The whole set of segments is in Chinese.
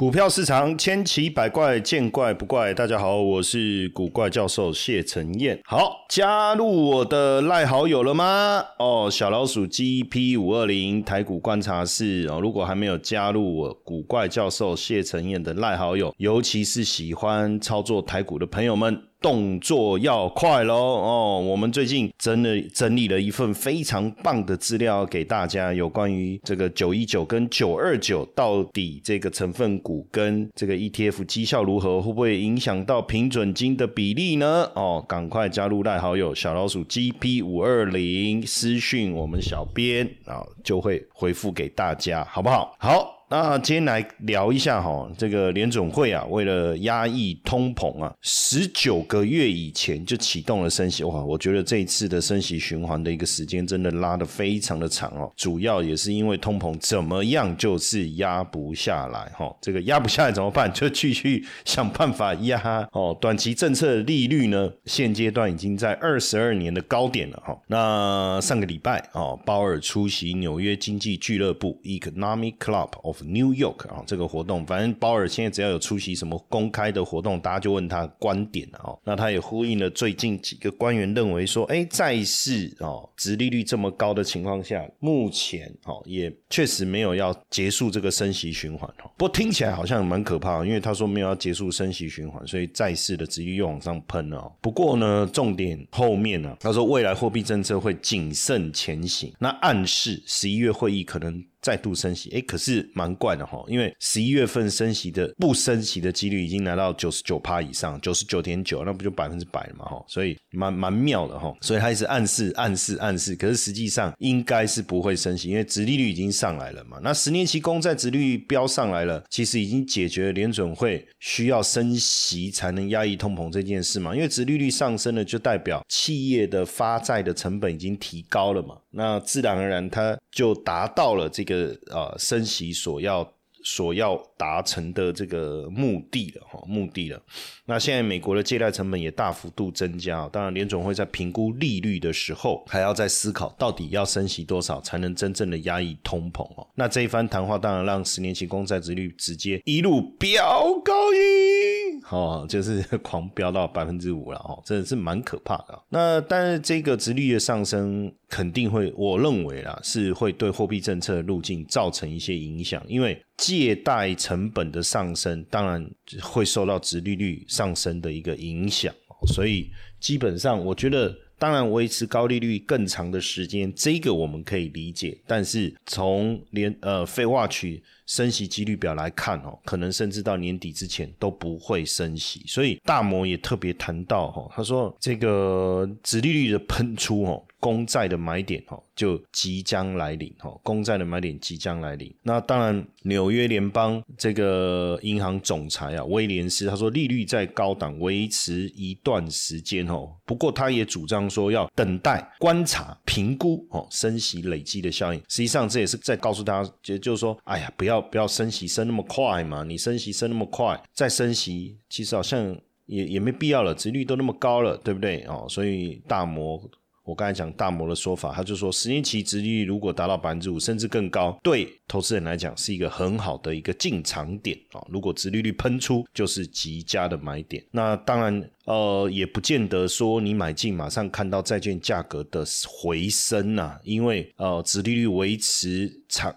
股票市场千奇百怪，见怪不怪。大家好，我是古怪教授谢承彦。好，加入我的赖好友了吗？哦，小老鼠 GP 五二零台股观察室哦。如果还没有加入我古怪教授谢承彦的赖好友，尤其是喜欢操作台股的朋友们。动作要快喽哦！我们最近真的整理了一份非常棒的资料给大家，有关于这个九一九跟九二九到底这个成分股跟这个 ETF 绩效如何，会不会影响到平准金的比例呢？哦，赶快加入赖好友小老鼠 GP 五二零私讯我们小编啊，就会回复给大家，好不好？好。那今天来聊一下哈，这个联总会啊，为了压抑通膨啊，十九个月以前就启动了升息哇，我觉得这一次的升息循环的一个时间真的拉得非常的长哦，主要也是因为通膨怎么样就是压不下来哈，这个压不下来怎么办？就继续想办法压哦，短期政策利率呢，现阶段已经在二十二年的高点了哈。那上个礼拜哦，鲍尔出席纽约经济俱乐部 （Economic Club of）。New York 啊，这个活动，反正鲍尔现在只要有出席什么公开的活动，大家就问他观点了哦。那他也呼应了最近几个官员认为说，哎，在市哦，殖利率这么高的情况下，目前哦也确实没有要结束这个升息循环哦。不过听起来好像蛮可怕，因为他说没有要结束升息循环，所以在市的殖利率往上喷了。不过呢，重点后面呢，他说未来货币政策会谨慎前行，那暗示十一月会议可能。再度升息，哎，可是蛮怪的哈，因为十一月份升息的不升息的几率已经来到九十九趴以上，九十九点九，那不就百分之百了嘛哈，所以蛮蛮妙的哈，所以他一直暗示暗示暗示，可是实际上应该是不会升息，因为殖利率已经上来了嘛，那十年期公债殖利率飙上来了，其实已经解决了联准会需要升息才能压抑通膨这件事嘛，因为殖利率上升了，就代表企业的发债的成本已经提高了嘛，那自然而然它就达到了这个。个呃升息所要所要达成的这个目的了哈，目的了。那现在美国的借贷成本也大幅度增加，当然联总会在评估利率的时候，还要再思考到底要升息多少才能真正的压抑通膨哦。那这一番谈话当然让十年期公债值率直接一路飙高音，哦，就是 狂飙到百分之五了哦，真的是蛮可怕的。那但是这个值率的上升。肯定会，我认为啦，是会对货币政策路径造成一些影响，因为借贷成本的上升，当然会受到殖利率上升的一个影响，所以基本上，我觉得，当然维持高利率更长的时间，这个我们可以理解，但是从连呃废话取。升息几率表来看哦，可能甚至到年底之前都不会升息，所以大摩也特别谈到哦，他说这个殖利率的喷出哦，公债的买点哦就即将来临哈，公债的买点即将来临。那当然，纽约联邦这个银行总裁啊威廉斯他说，利率在高档维持一段时间哦，不过他也主张说要等待观察评估哦，升息累积的效应。实际上这也是在告诉大家，就就是说，哎呀，不要。不要升息升那么快嘛！你升息升那么快，再升息，其实好像也也没必要了，殖率都那么高了，对不对？哦，所以大摩。我刚才讲大摩的说法，他就说十年期殖利率如果达到百分之五甚至更高，对投资人来讲是一个很好的一个进场点啊。如果殖利率喷出，就是极佳的买点。那当然，呃，也不见得说你买进马上看到债券价格的回升呐，因为呃，殖利率维持长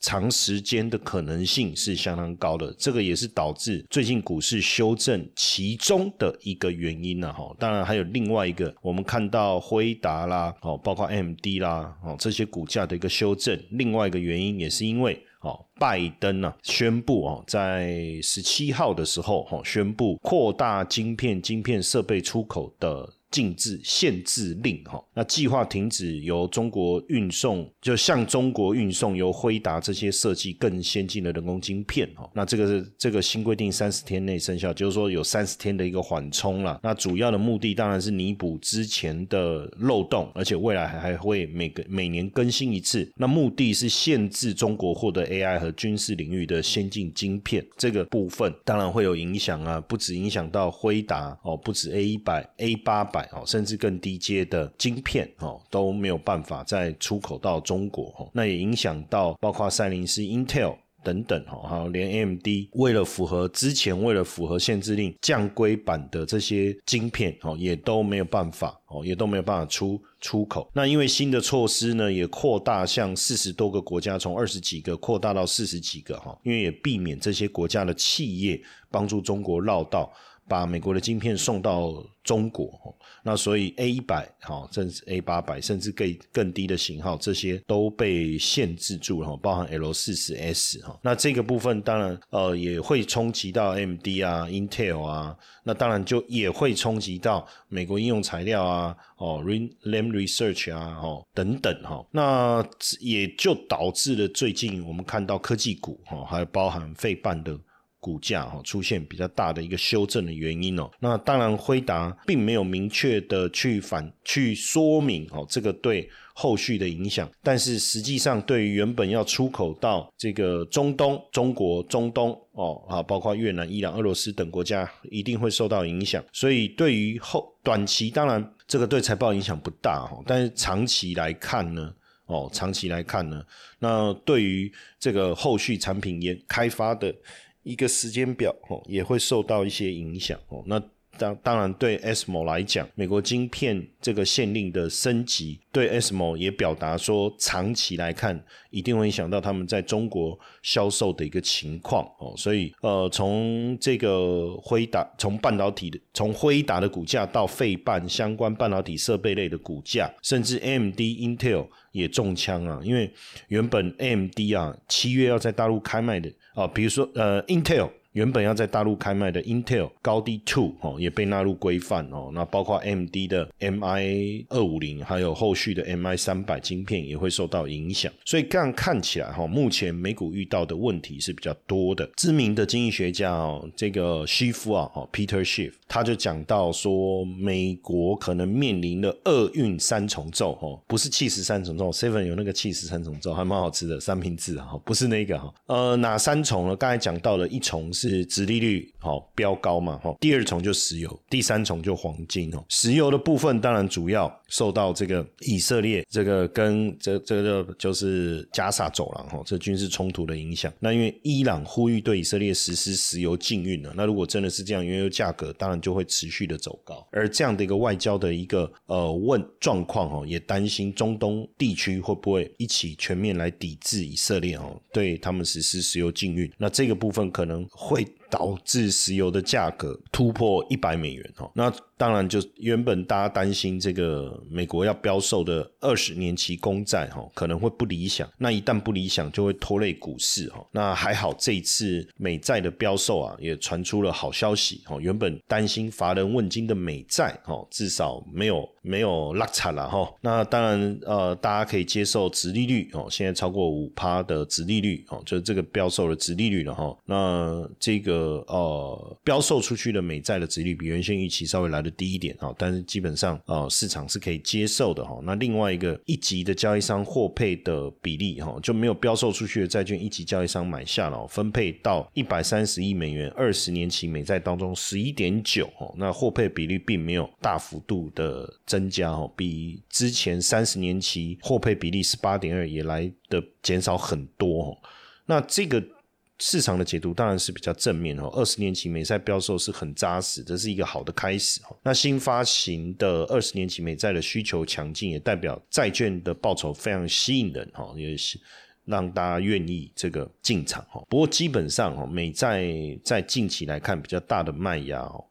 长时间的可能性是相当高的。这个也是导致最近股市修正其中的一个原因呢。哈，当然还有另外一个，我们看到辉达。啦，哦，包括 M D 啦，哦，这些股价的一个修正。另外一个原因也是因为，哦，拜登呢宣布哦，在十七号的时候，哦，宣布扩大晶片、晶片设备出口的。禁制限制令哈，那计划停止由中国运送，就向中国运送由辉达这些设计更先进的人工晶片哈。那这个是这个新规定三十天内生效，就是说有三十天的一个缓冲了。那主要的目的当然是弥补之前的漏洞，而且未来还还会每个每年更新一次。那目的是限制中国获得 AI 和军事领域的先进晶片这个部分，当然会有影响啊，不止影响到辉达哦，不止 A 一百、A 八百。哦，甚至更低阶的晶片哦都没有办法再出口到中国哦，那也影响到包括赛灵思 Intel。等等哈，还有连 AMD 为了符合之前为了符合限制令降规版的这些晶片哦，也都没有办法哦，也都没有办法出出口。那因为新的措施呢，也扩大向四十多个国家，从二十几个扩大到四十几个哈，因为也避免这些国家的企业帮助中国绕道。把美国的晶片送到中国，那所以 A 一百哈，甚至 A 八百，甚至更更低的型号，这些都被限制住了哈，包含 L 四十 S 哈。那这个部分当然呃也会冲击到 MD 啊、Intel 啊，那当然就也会冲击到美国应用材料啊、哦 Lam Research 啊、哦等等哈。那也就导致了最近我们看到科技股哈，还有包含费半的。股价哈出现比较大的一个修正的原因哦，那当然辉达并没有明确的去反去说明哦这个对后续的影响，但是实际上对于原本要出口到这个中东、中国、中东哦啊，包括越南、伊朗、俄罗斯等国家，一定会受到影响。所以对于后短期，当然这个对财报影响不大哈，但是长期来看呢，哦长期来看呢，那对于这个后续产品研开发的。一个时间表哦，也会受到一些影响哦。那当当然对 SMO 来讲，美国晶片这个限令的升级，对 SMO 也表达说，长期来看一定会影响到他们在中国销售的一个情况哦。所以呃，从这个辉达，从半导体的，从辉达的股价到费半相关半导体设备类的股价，甚至 MD、Intel 也中枪啊，因为原本 MD 啊七月要在大陆开卖的。哦，比如说，呃，Intel 原本要在大陆开卖的 Intel 高低 Two 哦，也被纳入规范哦。那包括 MD 的 MI 二五零，还有后续的 MI 三百晶片也会受到影响。所以这样看起来哈，目前美股遇到的问题是比较多的。知名的经济学家哦，这个西夫啊，哦，Peter Schiff，他就讲到说，美国可能面临了厄运三重奏哦，不是气势三重奏，Seven 有那个气势三重奏，还蛮好吃的三明治哈，不是那个哈，呃，哪三重呢？刚才讲到了一重是。是殖利率好飙高嘛？哈，第二重就石油，第三重就黄金哦。石油的部分当然主要受到这个以色列这个跟这这个就是加沙走廊哈这军事冲突的影响。那因为伊朗呼吁对以色列实施石油禁运了，那如果真的是这样，原油价格当然就会持续的走高。而这样的一个外交的一个呃问状况哦，也担心中东地区会不会一起全面来抵制以色列哦，对他们实施石油禁运。那这个部分可能会。会导致石油的价格突破一百美元哦，那当然就原本大家担心这个美国要标售的二十年期公债哈可能会不理想，那一旦不理想就会拖累股市哈。那还好这一次美债的标售啊也传出了好消息哈，原本担心乏人问津的美债哈至少没有没有落差了哈。那当然呃大家可以接受直利率哦，现在超过五趴的直利率哦，就是这个标售的直利率了哈。那这个。呃，标售出去的美债的值率比原先预期稍微来的低一点哈，但是基本上呃市场是可以接受的哈。那另外一个一级的交易商获配的比例哈，就没有标售出去的债券一级交易商买下了，分配到一百三十亿美元二十年期美债当中十一点九哦，那获配比例并没有大幅度的增加哈，比之前三十年期获配比例十八点二也来的减少很多那这个。市场的解读当然是比较正面哦，二十年期美债标售是很扎实，这是一个好的开始哦。那新发行的二十年期美债的需求强劲，也代表债券的报酬非常吸引人哦，也是让大家愿意这个进场哦。不过基本上哦，美债在近期来看比较大的卖压哦。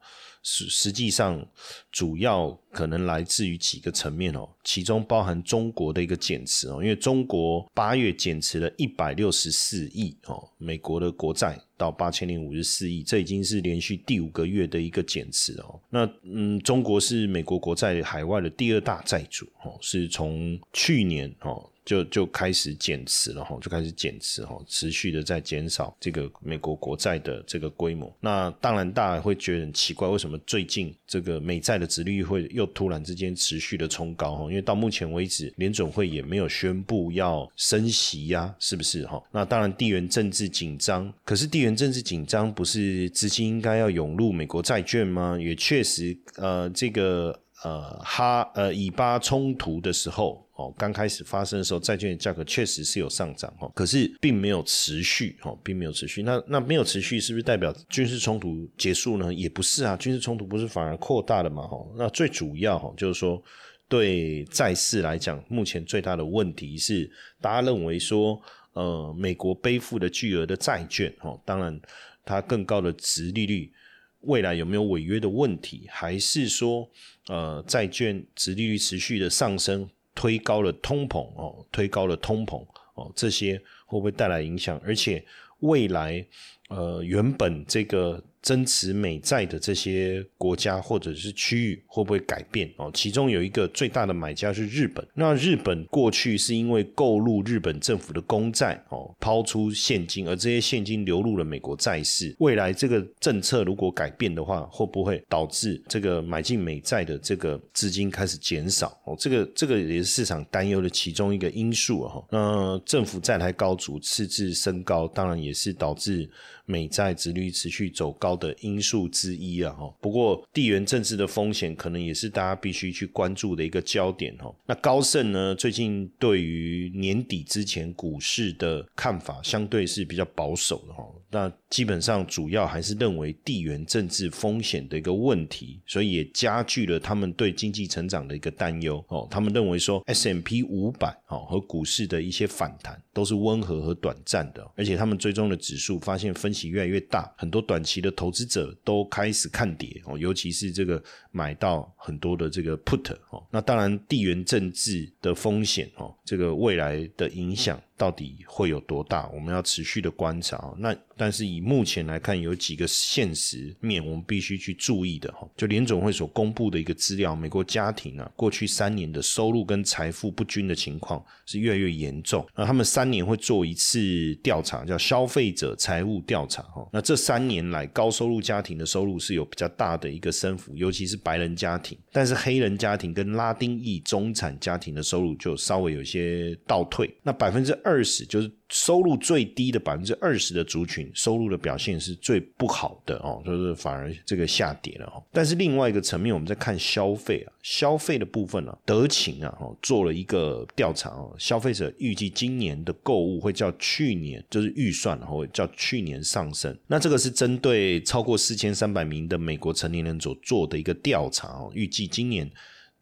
实实际上，主要可能来自于几个层面哦，其中包含中国的一个减持哦，因为中国八月减持了一百六十四亿哦，美国的国债到八千零五十四亿，这已经是连续第五个月的一个减持哦。那嗯，中国是美国国债海外的第二大债主哦，是从去年哦。就就开始减持了哈，就开始减持哈，持续的在减少这个美国国债的这个规模。那当然大家会觉得很奇怪，为什么最近这个美债的值率会又突然之间持续的冲高哈？因为到目前为止，联准会也没有宣布要升息呀，是不是哈？那当然地缘政治紧张，可是地缘政治紧张不是资金应该要涌入美国债券吗？也确实，呃，这个。呃，哈，呃，以巴冲突的时候，哦，刚开始发生的时候，债券价格确实是有上涨哦，可是并没有持续哦，并没有持续。那那没有持续，是不是代表军事冲突结束呢？也不是啊，军事冲突不是反而扩大了嘛？哈，那最主要哈，就是说对债市来讲，目前最大的问题是，大家认为说，呃，美国背负的巨额的债券哦，当然它更高的值利率，未来有没有违约的问题？还是说，呃，债券值利率持续的上升？推高了通膨哦，推高了通膨哦，这些会不会带来影响？而且未来呃，原本这个。增持美债的这些国家或者是区域会不会改变哦？其中有一个最大的买家是日本。那日本过去是因为购入日本政府的公债哦，抛出现金，而这些现金流入了美国债市。未来这个政策如果改变的话，会不会导致这个买进美债的这个资金开始减少？哦，这个这个也是市场担忧的其中一个因素哈。那政府债台高筑，赤字升高，当然也是导致。美债殖率持续走高的因素之一啊，哈。不过地缘政治的风险可能也是大家必须去关注的一个焦点，哈。那高盛呢，最近对于年底之前股市的看法相对是比较保守的，哈。那基本上主要还是认为地缘政治风险的一个问题，所以也加剧了他们对经济成长的一个担忧，哦。他们认为说 S M P 五百，哦和股市的一些反弹都是温和和短暂的，而且他们追踪的指数发现分。歧越来越大，很多短期的投资者都开始看跌哦，尤其是这个买到很多的这个 put 哦，那当然地缘政治的风险哦，这个未来的影响。到底会有多大？我们要持续的观察。那但是以目前来看，有几个现实面我们必须去注意的哈。就联总会所公布的一个资料，美国家庭啊，过去三年的收入跟财富不均的情况是越来越严重。那他们三年会做一次调查，叫消费者财务调查哈。那这三年来，高收入家庭的收入是有比较大的一个升幅，尤其是白人家庭。但是黑人家庭跟拉丁裔中产家庭的收入就稍微有些倒退。那百分之二十就是收入最低的百分之二十的族群，收入的表现是最不好的哦，就是反而这个下跌了哦。但是另外一个层面，我们在看消费啊，消费的部分呢，德勤啊哦，做了一个调查哦，消费者预计今年的购物会较去年就是预算然后较去年上升。那这个是针对超过四千三百名的美国成年人所做的一个调查哦，预计今年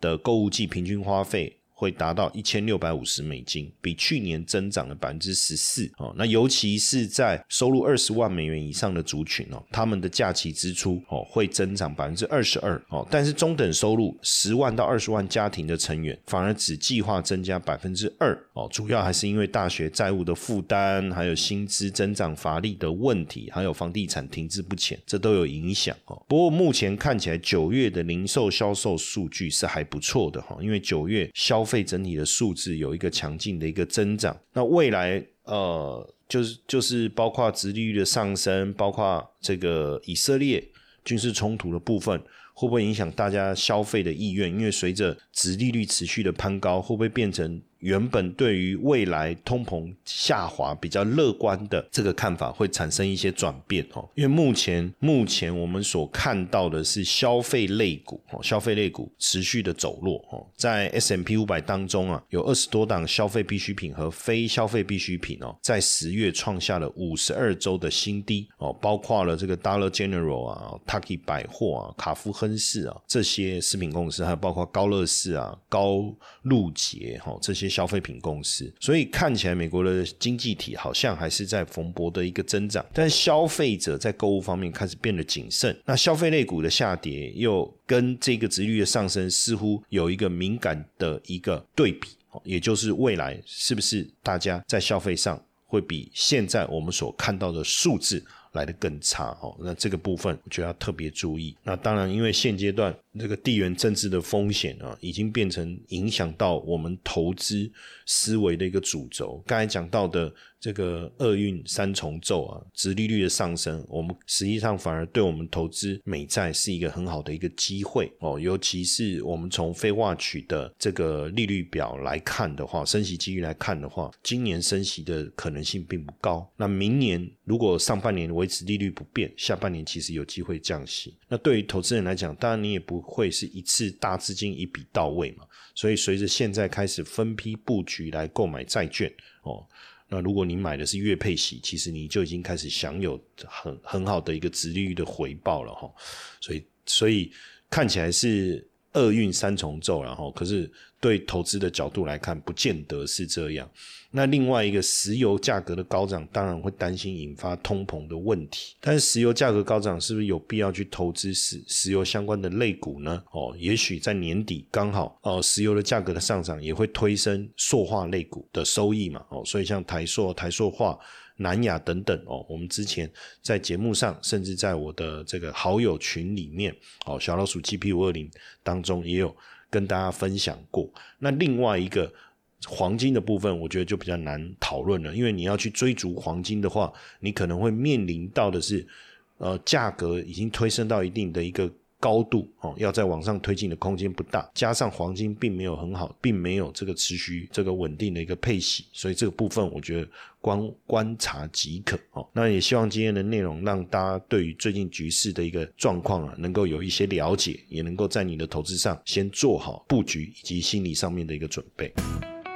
的购物季平均花费。会达到一千六百五十美金，比去年增长了百分之十四哦。那尤其是在收入二十万美元以上的族群哦，他们的假期支出哦会增长百分之二十二哦。但是中等收入十万到二十万家庭的成员反而只计划增加百分之二哦。主要还是因为大学债务的负担，还有薪资增长乏力的问题，还有房地产停滞不前，这都有影响哦。不过目前看起来九月的零售销售数据是还不错的哈，因为九月消费整体的数字有一个强劲的一个增长，那未来呃，就是就是包括殖利率的上升，包括这个以色列军事冲突的部分，会不会影响大家消费的意愿？因为随着殖利率持续的攀高，会不会变成？原本对于未来通膨下滑比较乐观的这个看法会产生一些转变哦，因为目前目前我们所看到的是消费类股哦，消费类股持续的走弱哦，在 S M P 五百当中啊，有二十多档消费必需品和非消费必需品哦，在十月创下了五十二周的新低哦，包括了这个 Dollar General 啊、Tucky 百货啊、卡夫亨氏啊这些食品公司，还有包括高乐士啊、高露洁哈这些。消费品公司，所以看起来美国的经济体好像还是在蓬勃的一个增长，但消费者在购物方面开始变得谨慎。那消费类股的下跌又跟这个值率的上升似乎有一个敏感的一个对比，也就是未来是不是大家在消费上会比现在我们所看到的数字。来的更差哦，那这个部分我觉得要特别注意。那当然，因为现阶段这个地缘政治的风险啊，已经变成影响到我们投资思维的一个主轴。刚才讲到的这个厄运三重奏啊，殖利率的上升，我们实际上反而对我们投资美债是一个很好的一个机会哦。尤其是我们从非化取的这个利率表来看的话，升息几率来看的话，今年升息的可能性并不高。那明年如果上半年维持利率不变，下半年其实有机会降息。那对于投资人来讲，当然你也不会是一次大资金一笔到位嘛。所以随着现在开始分批布局来购买债券哦。那如果你买的是月配息，其实你就已经开始享有很很好的一个殖利率的回报了哈。所以，所以看起来是厄运三重奏，然后可是。对投资的角度来看，不见得是这样。那另外一个石油价格的高涨，当然会担心引发通膨的问题。但是石油价格高涨，是不是有必要去投资石石油相关的类股呢？哦，也许在年底刚好哦，石油的价格的上涨也会推升塑化类股的收益嘛。哦，所以像台塑、台塑化。南亚等等哦，我们之前在节目上，甚至在我的这个好友群里面，哦，小老鼠 GP 五二零当中也有。跟大家分享过，那另外一个黄金的部分，我觉得就比较难讨论了，因为你要去追逐黄金的话，你可能会面临到的是，呃，价格已经推升到一定的一个。高度哦，要在往上推进的空间不大，加上黄金并没有很好，并没有这个持续这个稳定的一个配息，所以这个部分我觉得光观察即可哦。那也希望今天的内容让大家对于最近局势的一个状况啊，能够有一些了解，也能够在你的投资上先做好布局以及心理上面的一个准备。